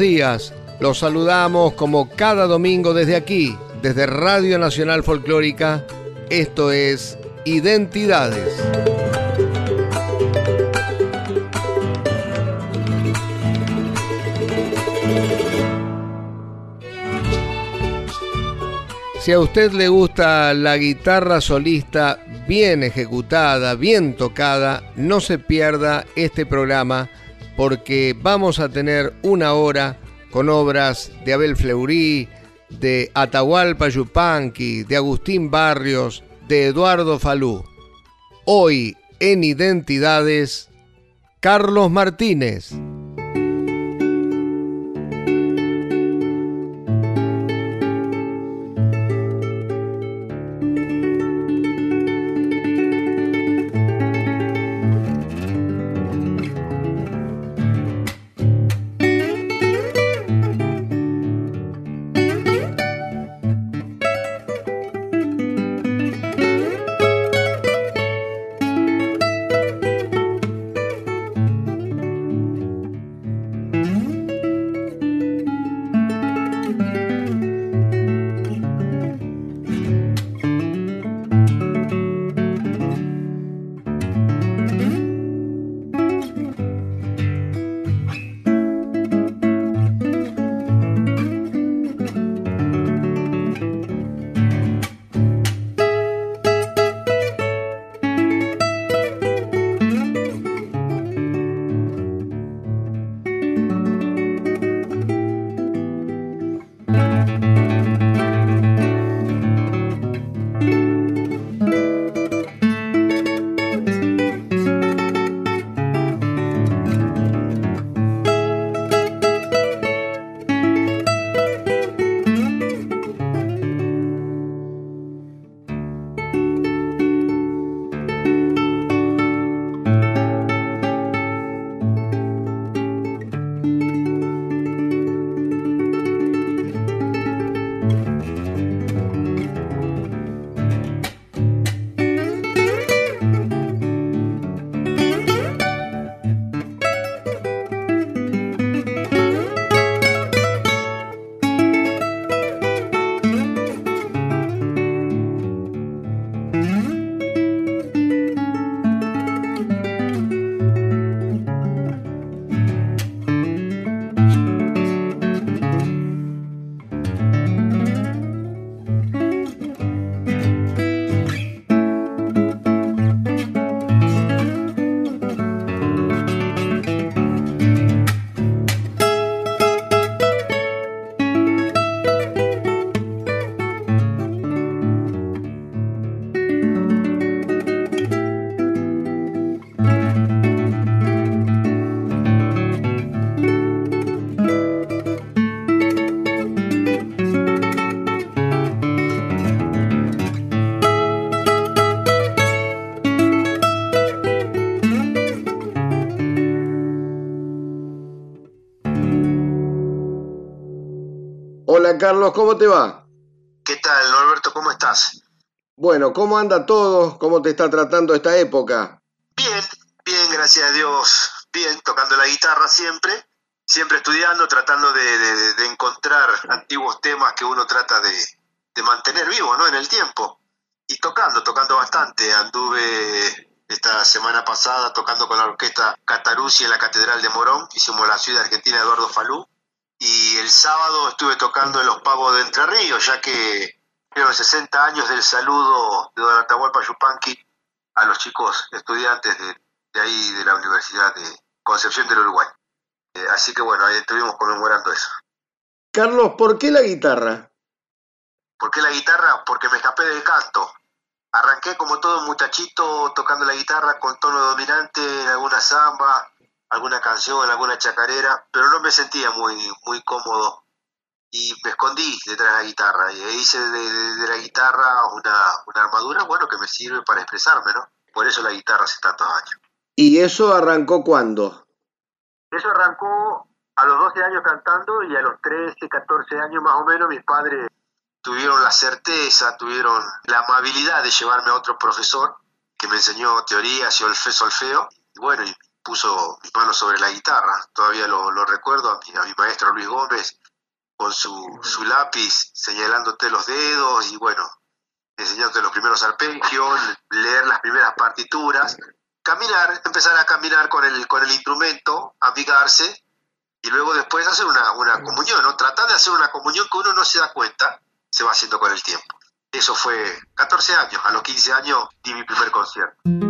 Días, los saludamos como cada domingo desde aquí, desde Radio Nacional Folclórica. Esto es Identidades. Si a usted le gusta la guitarra solista bien ejecutada, bien tocada, no se pierda este programa porque vamos a tener una hora con obras de Abel Fleury, de Atahualpa Yupanqui, de Agustín Barrios, de Eduardo Falú. Hoy en Identidades, Carlos Martínez. Carlos, ¿cómo te va? ¿Qué tal, Norberto? ¿Cómo estás? Bueno, ¿cómo anda todo? ¿Cómo te está tratando esta época? Bien, bien, gracias a Dios. Bien, tocando la guitarra siempre, siempre estudiando, tratando de, encontrar antiguos temas que uno trata de, mantener vivo, ¿no? En el tiempo. Y tocando, tocando bastante. Anduve esta semana pasada tocando con la orquesta Cataruzzi en la Catedral de Morón. Hicimos la ciudad argentina Eduardo Falú y el sábado estuve tocando en los pavos de Entre Ríos, ya que creo 60 años del saludo de Don Atahualpa Yupanqui a los chicos estudiantes de, ahí de la Universidad de Concepción del Uruguay. Eh, así que bueno, ahí estuvimos conmemorando eso. Carlos, ¿por qué la guitarra? ¿Por qué la guitarra? Porque me escapé del canto. arranqué como todo muchachito tocando la guitarra con tono dominante en alguna samba, alguna canción, alguna chacarera, pero no me sentía muy, muy cómodo y me escondí detrás de la guitarra y hice de, la guitarra una, una, armadura, bueno, que me sirve para expresarme, ¿no? Por eso la guitarra hace tantos años. ¿Y eso arrancó cuándo? Eso arrancó a los 12 años cantando y a los 13, 14 años más o menos mis padres tuvieron la certeza, tuvieron la amabilidad de llevarme a otro profesor que me enseñó teorías y solfeo. Y bueno, y puso mis manos sobre la guitarra. Todavía lo, recuerdo a mi, a mi, maestro Luis Gómez con su, su, lápiz señalándote los dedos y bueno, enseñándote los primeros arpegios, leer las primeras partituras, caminar, empezar a caminar con el, con el instrumento, amigarse y luego después hacer una, una comunión, ¿no? Tratar de hacer una comunión que uno no se da cuenta se va haciendo con el tiempo. Eso fue 14 años, a los 15 años di mi primer concierto.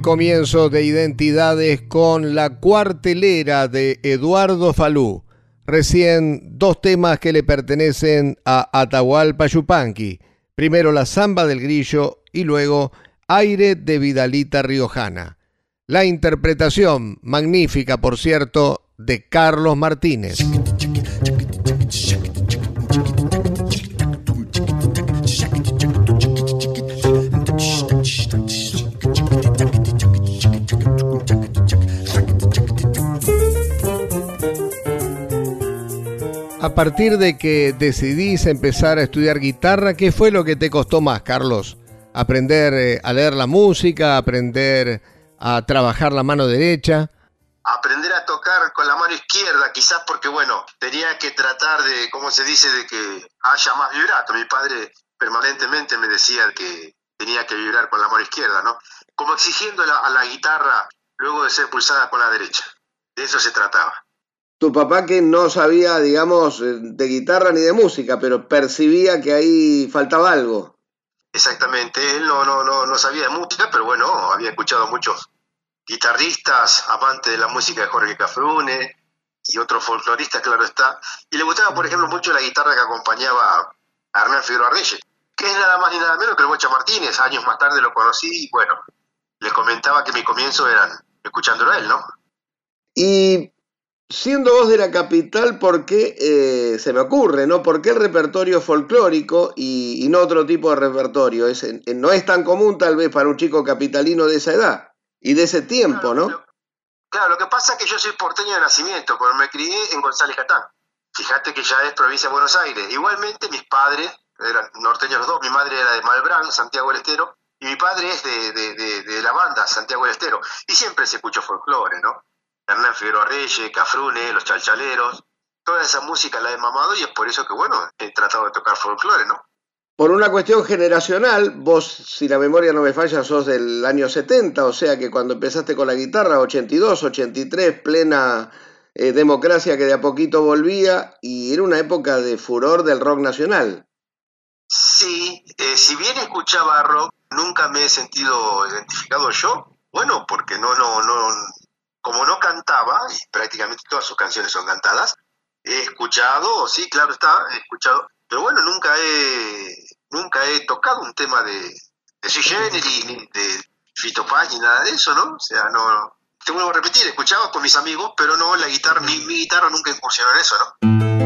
Comienzo de Identidades con la cuartelera de Eduardo Falú. Recién dos temas que le pertenecen a Atahualpa Yupanqui. Primero la samba del grillo y luego Aire de Vidalita Riojana. La interpretación, magnífica por cierto, de Carlos Martínez. A partir de que decidís empezar a estudiar guitarra, ¿qué fue lo que te costó más, Carlos? ¿Aprender eh, a leer la música, aprender a trabajar la mano derecha? Aprender a tocar con la mano izquierda, quizás porque, bueno, tenía que tratar de, ¿cómo se dice?, de que haya más vibrato. Mi padre permanentemente me decía que tenía que vibrar con la mano izquierda, ¿no? Como exigiendo a la guitarra luego de ser pulsada con la derecha. De eso se trataba tu papá que no sabía, digamos, eh, de guitarra ni de música, pero percibía que ahí faltaba algo. Exactamente, él no, no, no, no sabía de música, pero bueno, había escuchado muchos guitarristas, amantes de la música de Jorge Cafrune y otros folcloristas, claro está. Y le gustaba, por ejemplo, mucho la guitarra que acompañaba a Hernán Figueroa Reyes, que es nada más ni nada menos que el Bocha Martínez. Años más tarde lo conocí y bueno, les comentaba que mi comienzo eran escuchándolo a él, ¿no? Y Siendo vos de la capital, ¿por qué eh, se me ocurre, no? ¿Por qué el repertorio folclórico y, no otro tipo de repertorio? Es, no es tan común tal vez para un chico capitalino de esa edad y de ese tiempo, ¿no? claro, lo que pasa es que yo soy porteño de nacimiento, porque me crié en González Catán. Fíjate que ya es provincia de Buenos Aires. Igualmente mis padres eran norteños los dos, mi madre era de Malbrán, Santiago del Estero, y mi padre es de, la banda Santiago del Estero. Y siempre se escuchó folclore, ¿no? Hernán Figueroa Reyes, Cafrune, Los Chalchaleros, toda esa música la he mamado y es por eso que, bueno, he tratado de tocar folclore, ¿no? Por una cuestión generacional, vos, si la memoria no me falla, sos del año 70, o sea que cuando empezaste con la guitarra, 82, 83, plena eh, democracia que de a poquito volvía, y era una época de furor del rock nacional. Sí, eh, si bien escuchaba rock, nunca me he sentido identificado yo, bueno, porque no, no, no, como no cantaba, y prácticamente todas sus canciones son cantadas, he escuchado, sí, claro está, he escuchado, pero bueno, nunca he, nunca he tocado un tema de, de Sui ni de Fito Paz, ni nada de eso, ¿no? O sea, no, te vuelvo a repetir, escuchaba con mis amigos, pero no, la guitarra, mi, mi guitarra nunca incursionó en eso, ¿no?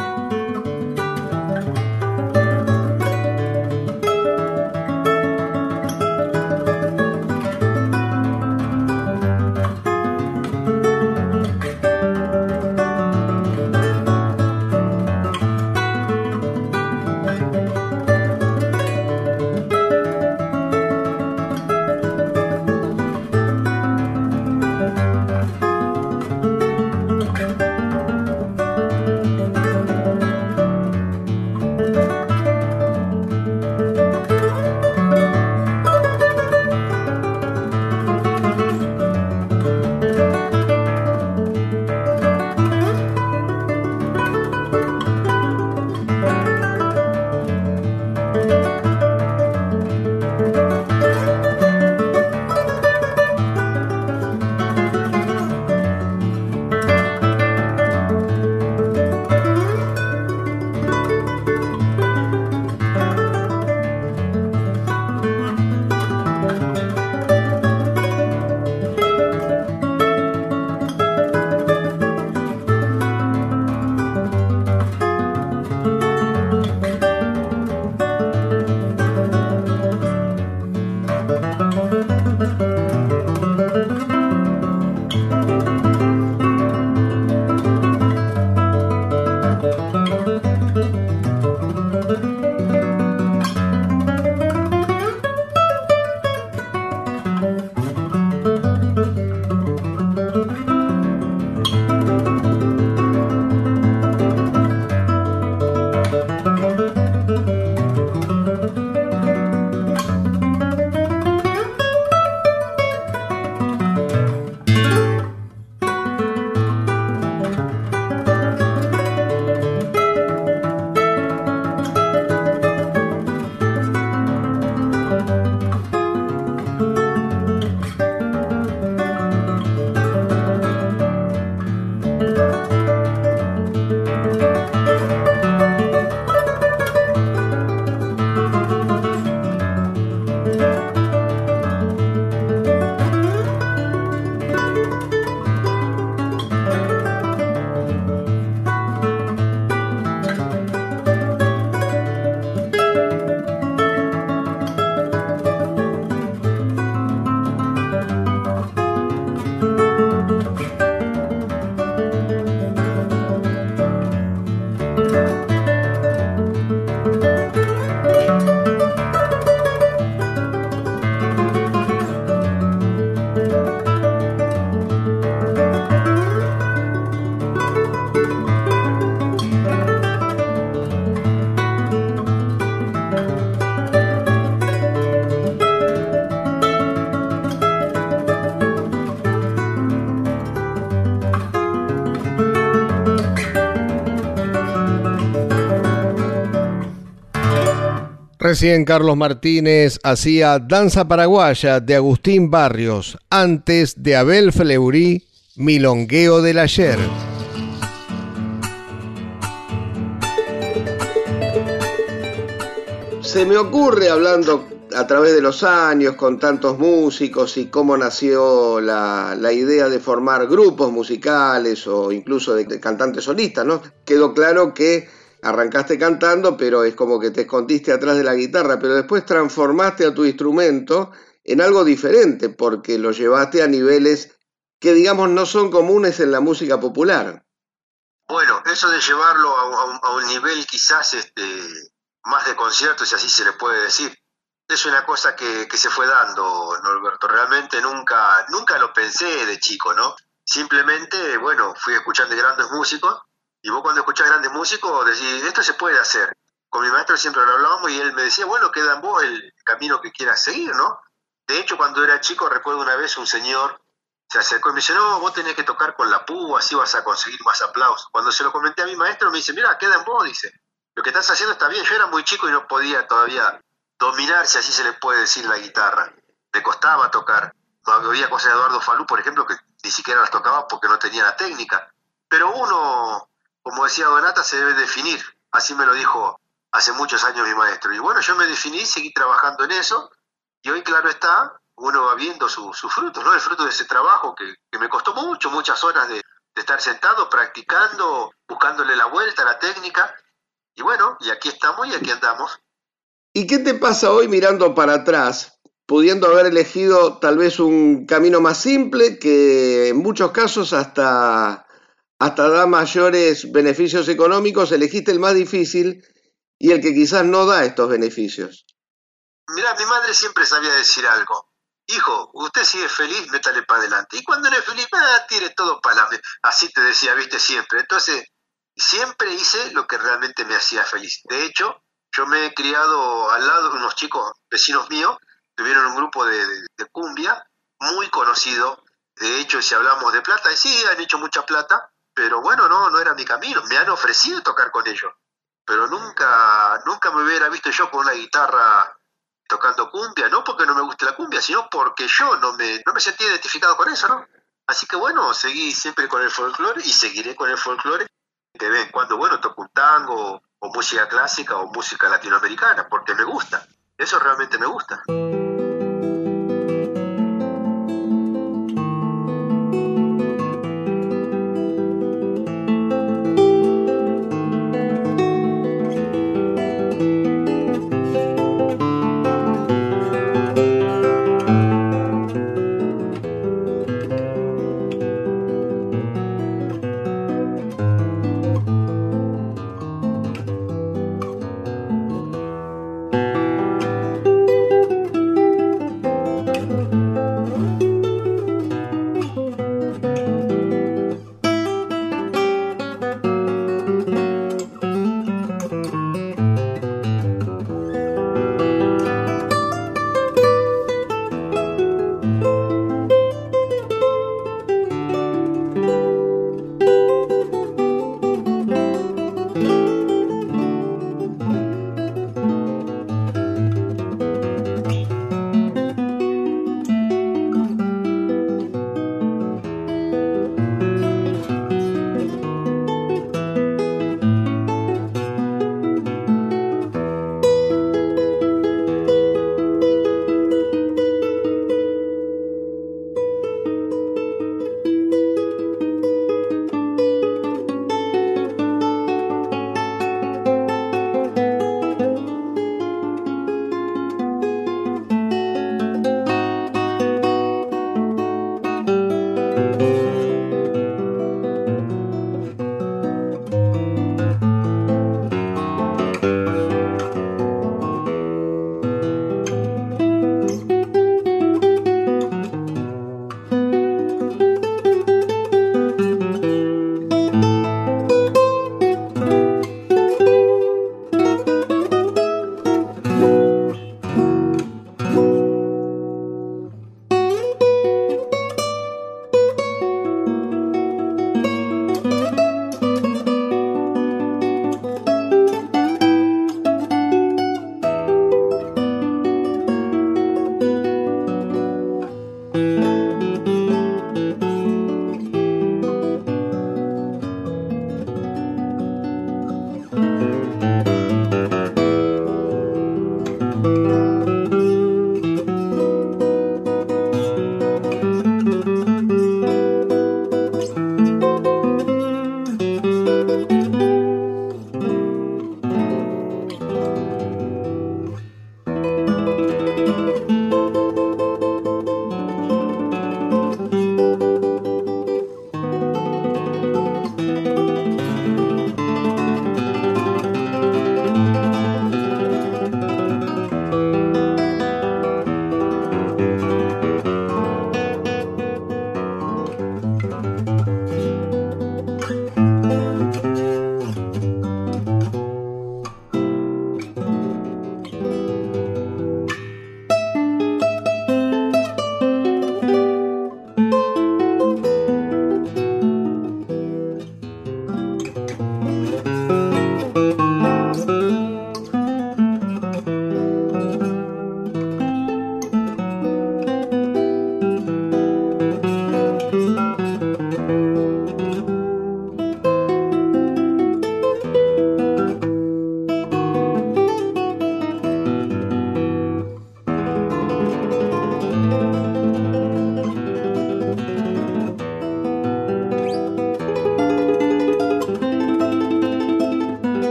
Recién Carlos Martínez hacía Danza Paraguaya de Agustín Barrios, antes de Abel Fleury, Milongueo del Ayer. Se me ocurre, hablando a través de los años con tantos músicos y cómo nació la, idea de formar grupos musicales o incluso de, cantantes solistas, ¿no? Quedó claro que arrancaste cantando, pero es como que te escondiste atrás de la guitarra, pero después transformaste a tu instrumento en algo diferente, porque lo llevaste a niveles que digamos no son comunes en la música popular. Bueno, eso de llevarlo a, un, nivel quizás este, más de concierto, si así se le puede decir, es una cosa que, se fue dando, Norberto. Realmente nunca, nunca lo pensé de chico, ¿no? Simplemente, bueno, fui escuchando grandes músicos y vos cuando escuchás grandes músicos decís, esto se puede hacer. Con mi maestro siempre lo hablábamos y él me decía, bueno, queda en vos el camino que quieras seguir, ¿no? De hecho, cuando era chico, recuerdo una vez un señor se acercó y me dice, no, vos tenés que tocar con la púa, así vas a conseguir más aplausos. Cuando se lo comenté a mi maestro, me dice, mira, queda en vos, dice, lo que estás haciendo está bien. Yo era muy chico y no podía todavía dominar, si así se le puede decir, la guitarra. Le costaba tocar. Había cosas de Eduardo Falú, por ejemplo, que ni siquiera las tocaba porque no tenía la técnica. Pero uno como decía Donata, se debe definir. Así me lo dijo hace muchos años mi maestro. Y bueno, yo me definí, seguí trabajando en eso. Y hoy, claro está, uno va viendo sus frutos, ¿no? El fruto de ese trabajo que, me costó mucho, muchas horas de, estar sentado, practicando, buscándole la vuelta, la técnica. Y bueno, y aquí estamos y aquí andamos. ¿Y qué te pasa hoy mirando para atrás, pudiendo haber elegido tal vez un camino más simple que en muchos casos hasta, hasta da mayores beneficios económicos, elegiste el más difícil y el que quizás no da estos beneficios? Mira, mi madre siempre sabía decir algo hijo, usted sigue feliz, métale para adelante. Y cuando no es feliz, ah, tire todo para adelante. Así te decía, viste, siempre. Entonces, siempre hice lo que realmente me hacía feliz. De hecho, yo me he criado al lado de unos chicos vecinos míos, tuvieron un grupo de, cumbia muy conocido. De hecho, si hablamos de plata, sí, han hecho mucha plata, pero bueno, no, no era mi camino. Me han ofrecido tocar con ellos, pero nunca, nunca me hubiera visto yo con una guitarra tocando cumbia, no porque no me guste la cumbia, sino porque yo no me, no me sentí identificado con eso, ¿no? Así que bueno, seguí siempre con el folclore y seguiré con el folclore. De vez en cuando, bueno, toco un tango o música clásica o música latinoamericana, porque me gusta. Eso realmente me gusta.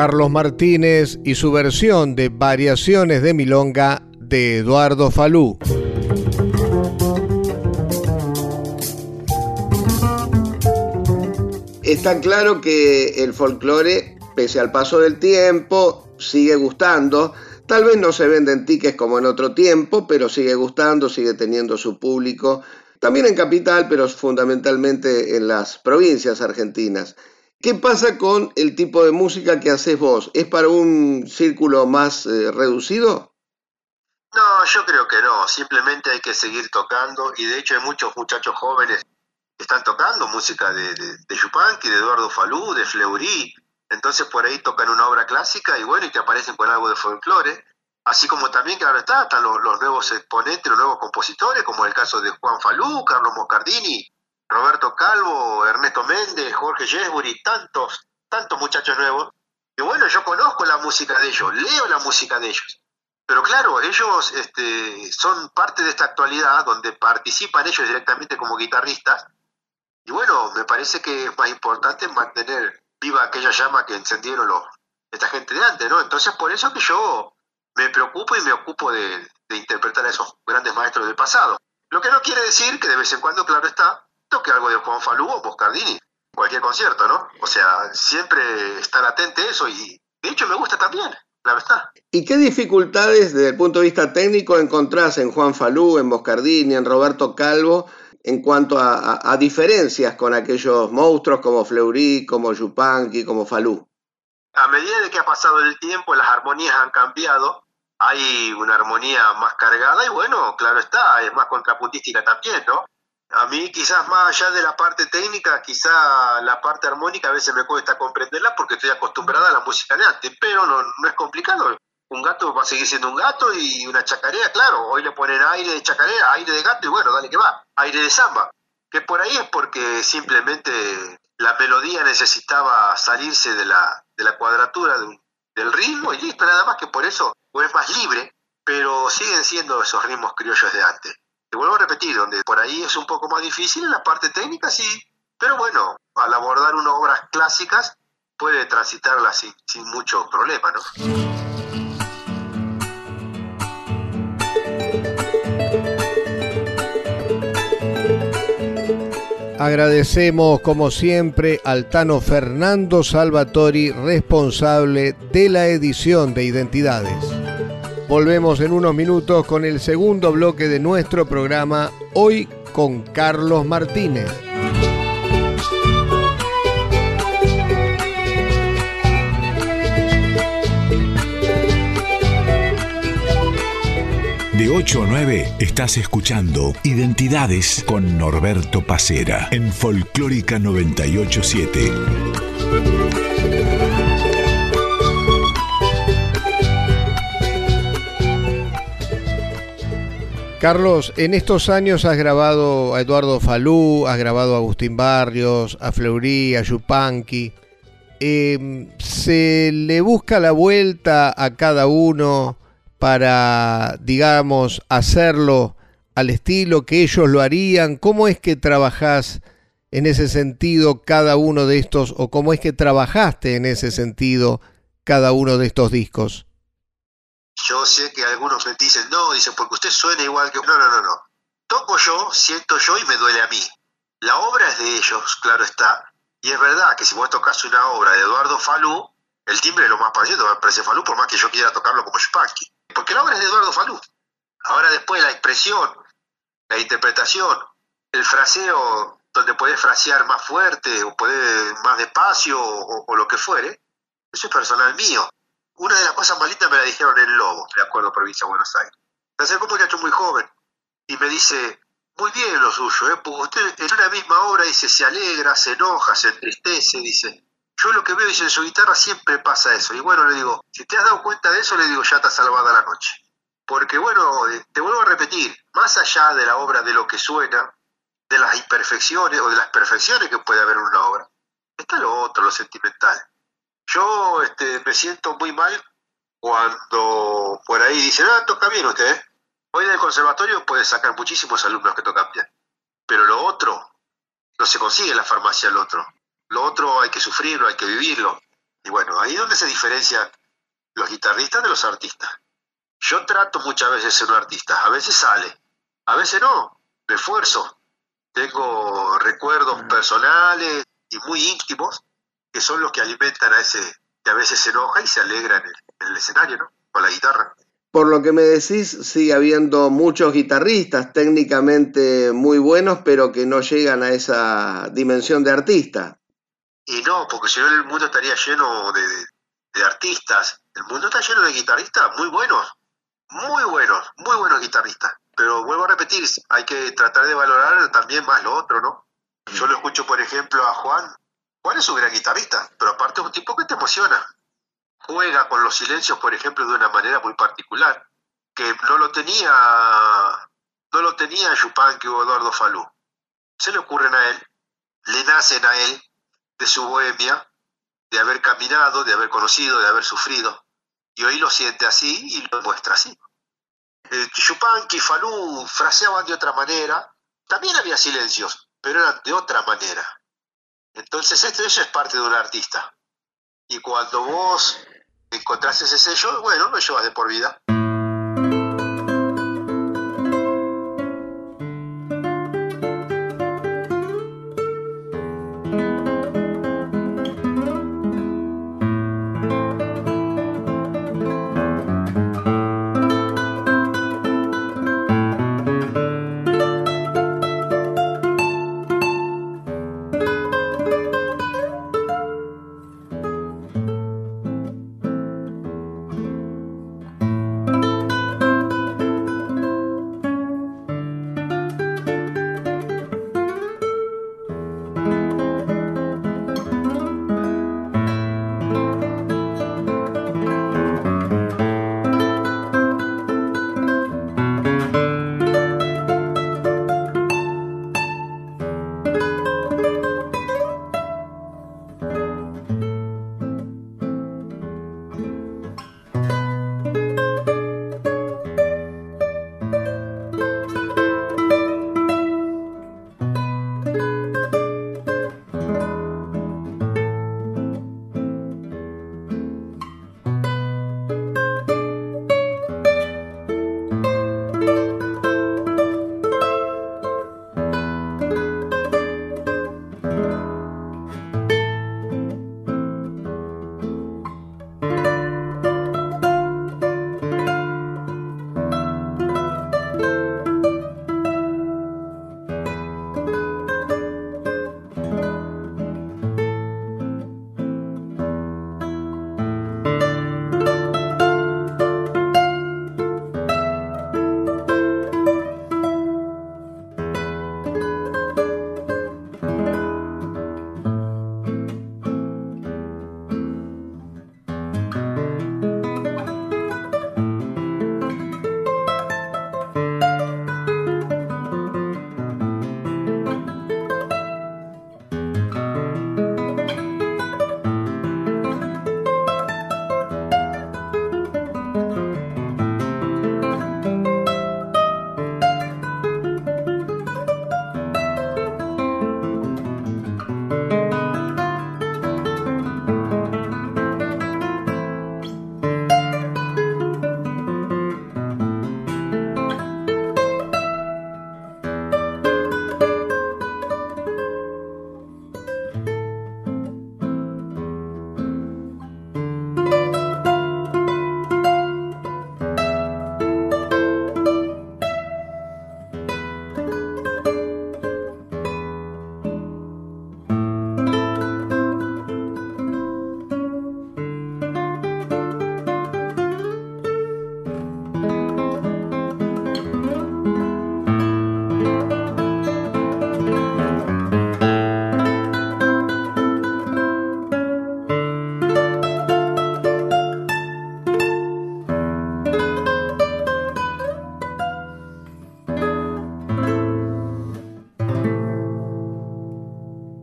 Carlos Martínez y su versión de Variaciones de Milonga de Eduardo Falú. Está claro que el folclore, pese al paso del tiempo, sigue gustando. Tal vez no se venden tickets como en otro tiempo, pero sigue gustando, sigue teniendo su público. También en capital, pero fundamentalmente en las provincias argentinas. ¿Qué pasa con el tipo de música que haces vos? ¿Es para un círculo más eh, reducido? No, yo creo que no. Simplemente hay que seguir tocando y de hecho hay muchos muchachos jóvenes que están tocando música de, de, de Yupanqui, de Eduardo Falú, de Fleury. Entonces por ahí tocan una obra clásica y bueno, y te aparecen con algo de folclore. Así como también, claro está, están los, los nuevos exponentes, los nuevos compositores, como el caso de Juan Falú, Carlos Moscardini, Roberto Calvo, Ernesto Méndez, Jorge Yesbury, tantos, tantos muchachos nuevos. Y bueno, yo conozco la música de ellos, leo la música de ellos. Pero claro, ellos este, son parte de esta actualidad donde participan ellos directamente como guitarristas. Y bueno, me parece que es más importante mantener viva aquella llama que encendieron los, esta gente de antes, ¿no? Entonces por eso que yo me preocupo y me ocupo de, de interpretar a esos grandes maestros del pasado. Lo que no quiere decir que de vez en cuando, claro está, toque algo de Juan Falú o Moscardini, cualquier concierto, ¿no? O sea, siempre estar atento a eso y de hecho me gusta también, la verdad. ¿Y qué dificultades desde el punto de vista técnico encontrás en Juan Falú, en Moscardini, en Roberto Calvo, en cuanto a, a, a diferencias con aquellos monstruos como Fleury, como Yupanqui, como Falú? A medida de que ha pasado el tiempo, las armonías han cambiado, hay una armonía más cargada y bueno, claro está, es más contrapuntística también, ¿no? A mí quizás más allá de la parte técnica, quizá la parte armónica a veces me cuesta comprenderla porque estoy acostumbrada a la música de antes, pero no, no es complicado. Un gato va a seguir siendo un gato y una chacarea, claro, hoy le ponen aire de chacarea, aire de gato y bueno, dale que va, aire de samba. Que por ahí es porque simplemente la melodía necesitaba salirse de la, de la cuadratura del ritmo y listo, nada más que por eso o es más libre, pero siguen siendo esos ritmos criollos de antes. Te vuelvo a repetir, donde por ahí es un poco más difícil en la parte técnica, sí, pero bueno, al abordar unas obras clásicas puede transitarla sin, sin mucho problema, ¿no? Agradecemos como siempre al Tano Fernando Salvatori, responsable de la edición de Identidades. Volvemos en unos minutos con el segundo bloque de nuestro programa, hoy con Carlos Martínez. De 8 a 9 estás escuchando Identidades con Norberto Pacera en Folclórica 987. Carlos, en estos años has grabado a Eduardo Falú, has grabado a Agustín Barrios, a Fleury, a Yupanqui. Eh, ¿Se le busca la vuelta a cada uno para, digamos, hacerlo al estilo que ellos lo harían? ¿Cómo es que trabajás en ese sentido cada uno de estos, o cómo es que trabajaste en ese sentido cada uno de estos discos? Yo sé que algunos me dicen, no, dicen, porque usted suena igual que... No, no, no, no. Toco yo, siento yo y me duele a mí. La obra es de ellos, claro está. Y es verdad que si vos tocas una obra de Eduardo Falú, el timbre es lo más parecido, me parece Falú, por más que yo quiera tocarlo como Chupanqui. Porque la obra es de Eduardo Falú. Ahora después la expresión, la interpretación, el fraseo, donde podés frasear más fuerte o podés más despacio o, o lo que fuere, eso es personal mío. Una de las cosas más lindas me la dijeron en Lobo, de acuerdo, provincia de Buenos Aires. Se acercó un muchacho muy joven y me dice, muy bien lo suyo, ¿eh? porque usted en una misma obra dice, se alegra, se enoja, se entristece, dice. Yo lo que veo, dice, en su guitarra siempre pasa eso. Y bueno, le digo, si te has dado cuenta de eso, le digo, ya está salvada la noche. Porque bueno, eh, te vuelvo a repetir, más allá de la obra, de lo que suena, de las imperfecciones o de las perfecciones que puede haber en una obra, está lo otro, lo sentimental. Yo este, me siento muy mal cuando por ahí dicen, ah, toca bien usted. ¿eh? Hoy en el conservatorio puede sacar muchísimos alumnos que tocan bien. Pero lo otro, no se consigue en la farmacia lo otro. Lo otro hay que sufrirlo, hay que vivirlo. Y bueno, ahí es donde se diferencian los guitarristas de los artistas. Yo trato muchas veces ser un artista, a veces sale, a veces no, me esfuerzo. Tengo recuerdos personales y muy íntimos que son los que alimentan a ese que a veces se enoja y se alegra en el, en el escenario, ¿no? Con la guitarra. Por lo que me decís, sigue habiendo muchos guitarristas técnicamente muy buenos, pero que no llegan a esa dimensión de artista. Y no, porque si no el mundo estaría lleno de, de artistas. El mundo está lleno de guitarristas muy buenos, muy buenos, muy buenos guitarristas. Pero vuelvo a repetir, hay que tratar de valorar también más lo otro, ¿no? Yo lo escucho, por ejemplo, a Juan. Juan es un gran guitarrista, pero aparte es un tipo que te emociona juega con los silencios, por ejemplo, de una manera muy particular, que no lo tenía, no lo tenía o Eduardo Falú. Se le ocurren a él, le nacen a él de su bohemia, de haber caminado, de haber conocido, de haber sufrido, y hoy lo siente así y lo muestra así. Eh, Yupanqui Falú fraseaban de otra manera, también había silencios, pero eran de otra manera. Entonces esto eso es parte de un artista. Y cuando vos encontrás ese sello, bueno, lo llevas de por vida.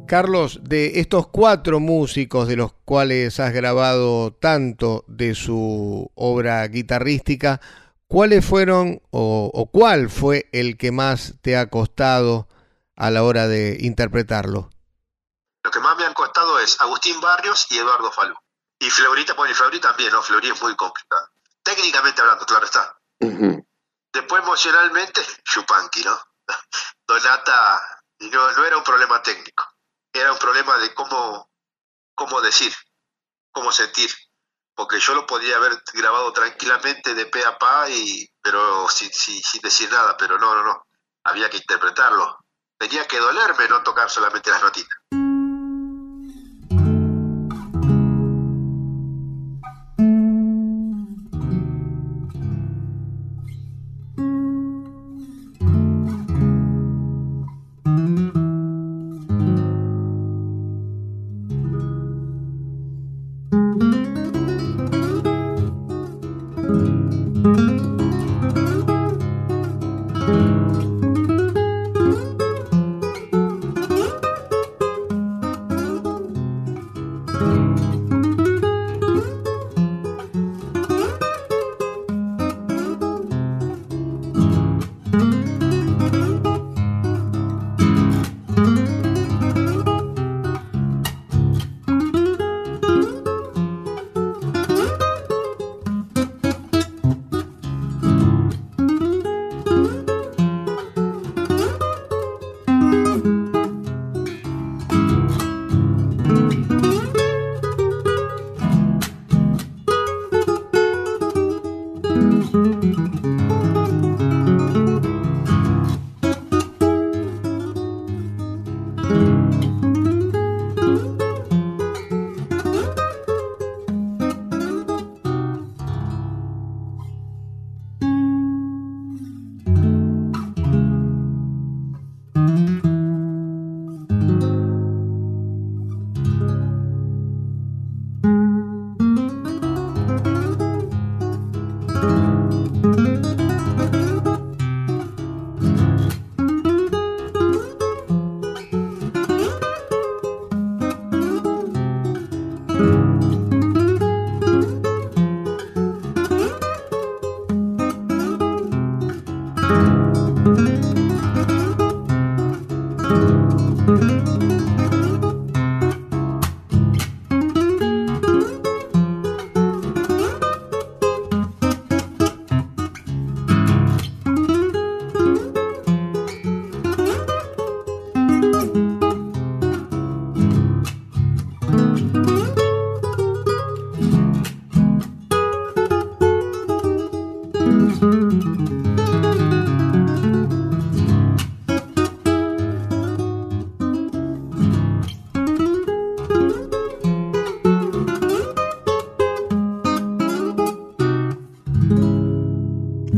Carlos, de estos cuatro músicos de los cuales has grabado tanto de su obra guitarrística, ¿cuáles fueron o, cuál fue el que más te ha costado a la hora de interpretarlo? Lo que más me han costado es Agustín Barrios y Eduardo Falú. Y Fleurita, bueno, y Fleury también, ¿no? Fleury es muy complicado. Técnicamente hablando, claro está. Después emocionalmente, Chupanqui, ¿no? Donata, no, no era un problema técnico, era un problema de cómo, cómo decir, cómo sentir. Porque yo lo podía haber grabado tranquilamente de pe a pa, y, pero sin, sin, sin decir nada, pero no, no, no. Había que interpretarlo. Tenía que dolerme no tocar solamente las notitas.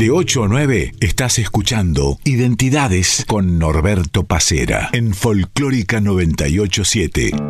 De 8 a 9 estás escuchando Identidades con Norberto Pacera en Folclórica 987.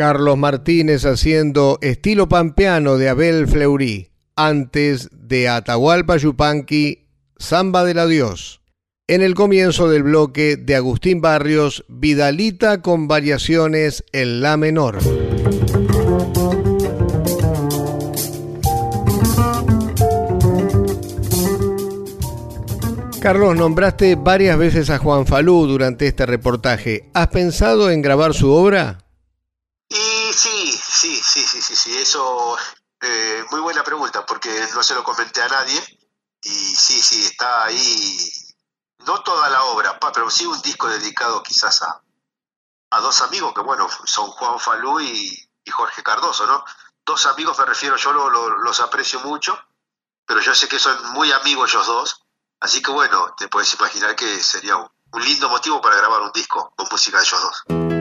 Carlos Martínez haciendo estilo pampeano de Abel Fleury, antes de Atahualpa Yupanqui, Samba del Adiós. En el comienzo del bloque de Agustín Barrios, Vidalita con variaciones en la menor. Carlos, nombraste varias veces a Juan Falú durante este reportaje. ¿Has pensado en grabar su obra? Sí. Eso, eh, muy buena pregunta, porque no se lo comenté a nadie. Y sí, sí, está ahí, no toda la obra, pero sí un disco dedicado quizás a, a dos amigos, que bueno, son Juan Falú y, Jorge Cardoso, ¿no? Dos amigos me refiero, yo los aprecio mucho, pero yo sé que son muy amigos ellos dos Así que bueno, te puedes imaginar que sería un, lindo motivo para grabar un disco con música de ellos dos.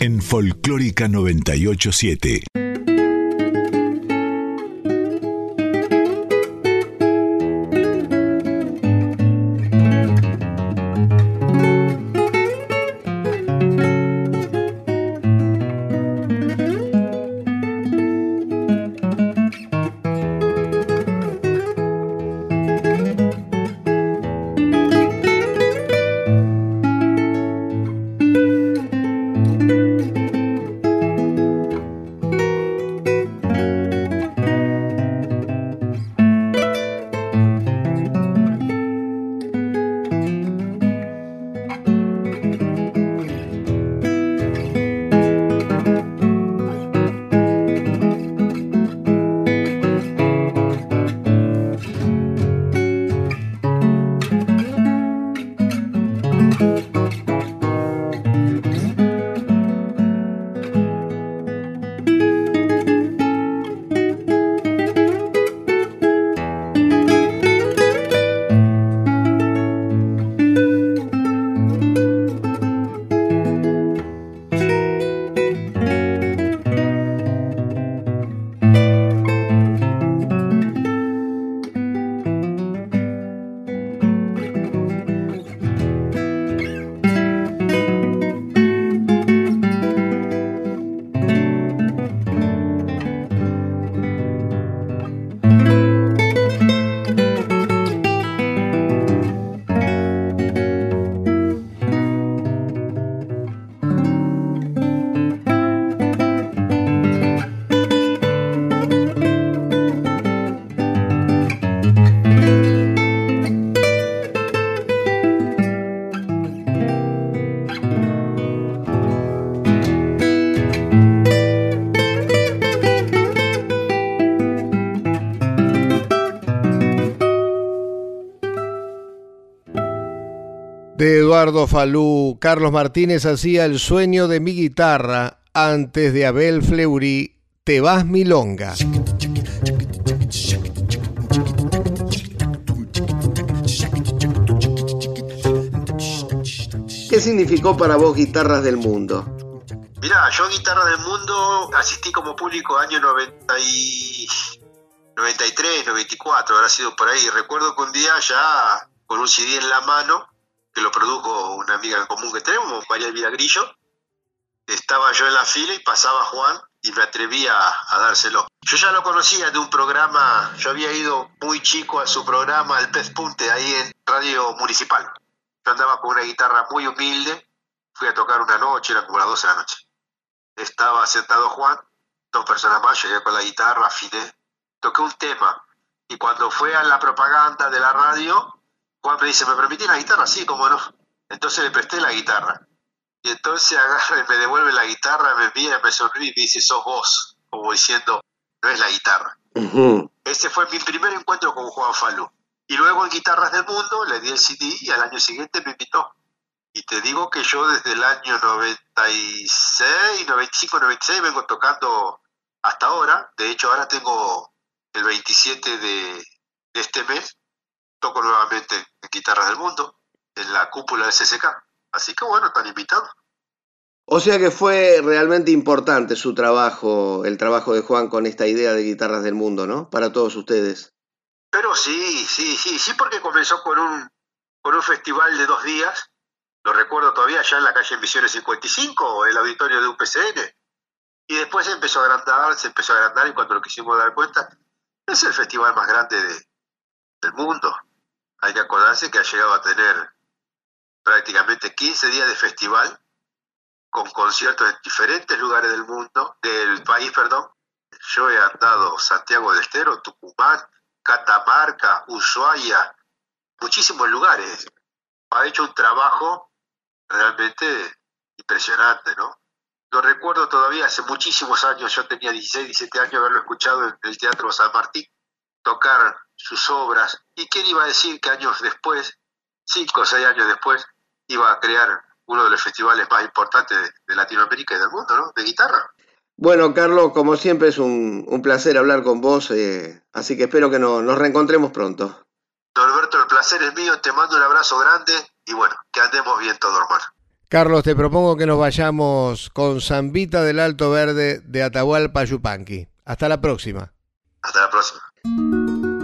En Folclórica 987. Eduardo Falú, Carlos Martínez hacía El sueño de mi guitarra antes de Abel Fleury, Te vas milonga. ¿Qué significó para vos Guitarras del Mundo? Mirá, yo Guitarras del Mundo asistí como público año 90 y 93, 94, habrá sido por ahí. Recuerdo que un día ya con un CD en la mano que lo produjo una amiga en común que tenemos, María Elvira Grillo. Estaba yo en la fila y pasaba Juan y me atrevía a, dárselo. Yo ya lo conocía de un programa, yo había ido muy chico a su programa El Pez Punte ahí en Radio Municipal. Yo andaba con una guitarra muy humilde, fui a tocar una noche, era como las 12 de la noche. Estaba sentado Juan, dos personas más, llegué con la guitarra, afiné, toqué un tema. Y cuando fue a la propaganda de la radio, Juan me dice, ¿me permitís la guitarra? Sí, cómo no. Entonces le presté la guitarra. Y entonces agarra y me devuelve la guitarra, me mira, me sonríe y me dice, sos vos, como diciendo, no es la guitarra. Ese fue mi primer encuentro con Juan Falú. Y luego en Guitarras del Mundo le di el CD y al año siguiente me invitó. Y te digo que yo desde el año 96, 95, 96 vengo tocando hasta ahora. De hecho, ahora tengo el 27 de este mes toco nuevamente en Guitarras del Mundo, en la cúpula de CCK. Así que bueno, están invitados. O sea que fue realmente importante su trabajo, el trabajo de Juan con esta idea de Guitarras del Mundo, ¿no? Para todos ustedes. Pero sí, sí, sí, sí, porque comenzó con un, con un festival de dos días, lo recuerdo todavía, ya en la calle Misiones 55, el auditorio de UPCN, y después se empezó a agrandar, se empezó a agrandar y cuando lo quisimos dar cuenta, es el festival más grande del mundo. Hay que acordarse que ha llegado a tener prácticamente 15 días de festival con conciertos en diferentes lugares del mundo, del país, perdón. Yo he andado Santiago del Estero, Tucumán, Catamarca, Ushuaia, muchísimos lugares. Ha hecho un trabajo realmente impresionante, ¿no? Lo recuerdo todavía hace muchísimos años, yo tenía 16, 17 años haberlo escuchado en el Teatro San Martín, tocar sus obras. ¿Y quién iba a decir que años después, cinco o seis años después, iba a crear uno de los festivales más importantes de, Latinoamérica y del mundo, ¿no? De guitarra. Bueno, Carlos, como siempre es un, placer hablar con vos, eh, así que espero que nos reencontremos pronto. Don Alberto, el placer es mío, te mando un abrazo grande y bueno, que andemos bien todo, hermano. Carlos, te propongo que nos vayamos con Zambita del Alto Verde de Atahualpa Yupanqui. Hasta la próxima. Hasta la próxima. Música